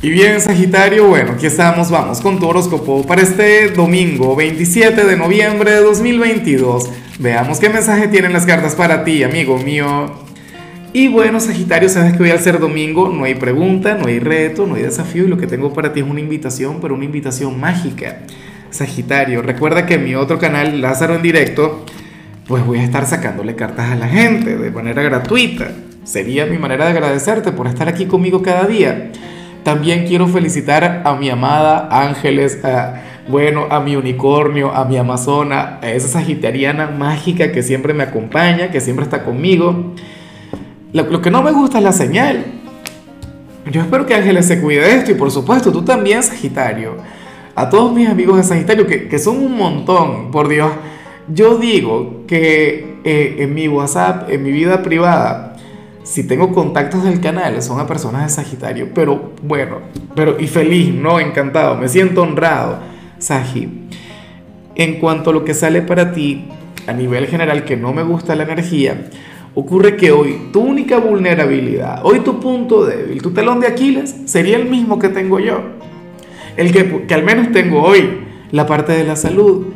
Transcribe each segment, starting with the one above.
Y bien, Sagitario, bueno, aquí estamos, vamos con tu horóscopo para este domingo 27 de noviembre de 2022. Veamos qué mensaje tienen las cartas para ti, amigo mío. Y bueno, Sagitario, sabes que hoy al ser domingo no hay pregunta, no hay reto, no hay desafío y lo que tengo para ti es una invitación, pero una invitación mágica. Sagitario, recuerda que en mi otro canal, Lázaro en directo, pues voy a estar sacándole cartas a la gente de manera gratuita. Sería mi manera de agradecerte por estar aquí conmigo cada día. También quiero felicitar a mi amada Ángeles, a, bueno, a mi unicornio, a mi amazona, a esa sagitariana mágica que siempre me acompaña, que siempre está conmigo. Lo, que no me gusta es la señal. Yo espero que Ángeles se cuide de esto y por supuesto tú también, Sagitario. A todos mis amigos de Sagitario, que, que son un montón, por Dios. Yo digo que eh, en mi WhatsApp, en mi vida privada, si tengo contactos del canal, son a personas de Sagitario, pero bueno, pero y feliz, ¿no? Encantado, me siento honrado, Sagi. En cuanto a lo que sale para ti, a nivel general, que no me gusta la energía, ocurre que hoy tu única vulnerabilidad, hoy tu punto débil, tu talón de Aquiles, sería el mismo que tengo yo. El que, que al menos tengo hoy, la parte de la salud.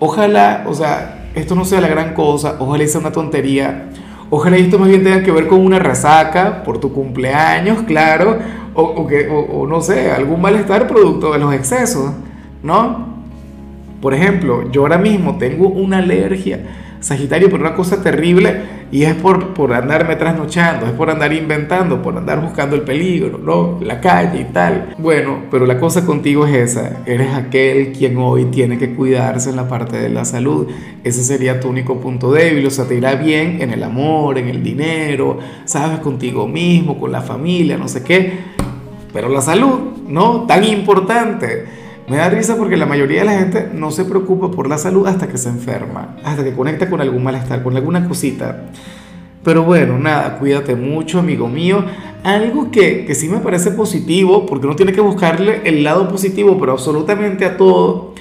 Ojalá, o sea, esto no sea la gran cosa, ojalá sea una tontería Ojalá esto más bien tenga que ver con una resaca por tu cumpleaños, claro, o, que, o, no sé, algún malestar producto de los excesos, ¿no? Por ejemplo, yo ahora mismo tengo una alergia Sagitario por una cosa terrible y es por, por andarme trasnochando, es por andar inventando, por andar buscando el peligro, ¿no? La calle y tal. Bueno, pero la cosa contigo es esa, eres aquel quien hoy tiene que cuidarse en la parte de la salud. Ese sería tu único punto débil, o sea, te irá bien en el amor, en el dinero, sabes, contigo mismo, con la familia, no sé qué. Pero la salud, ¿no? Tan importante. Me da risa porque la mayoría de la gente no se preocupa por la salud hasta que se enferma, hasta que conecta con algún malestar, con alguna cosita. Pero bueno, nada, cuídate mucho, amigo mío. Algo que, que sí me parece positivo, porque uno tiene que buscarle el lado positivo, pero absolutamente a todo.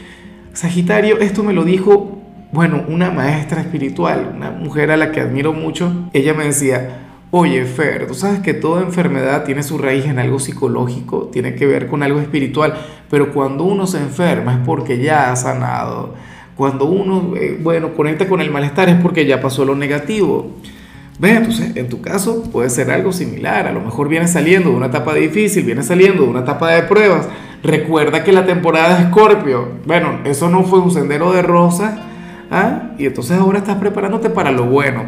Sagitario, esto me lo dijo, bueno, una maestra espiritual, una mujer a la que admiro mucho. Ella me decía, Oye, Fer, tú sabes que toda enfermedad tiene su raíz en algo psicológico, tiene que ver con algo espiritual, pero cuando uno se enferma es porque ya ha sanado. Cuando uno, eh, bueno, conecta con el malestar es porque ya pasó lo negativo. Ve, entonces, en tu caso puede ser algo similar. A lo mejor vienes saliendo de una etapa difícil, vienes saliendo de una etapa de pruebas. Recuerda que la temporada de Escorpio, bueno, eso no fue un sendero de rosas, ¿ah? y entonces ahora estás preparándote para lo bueno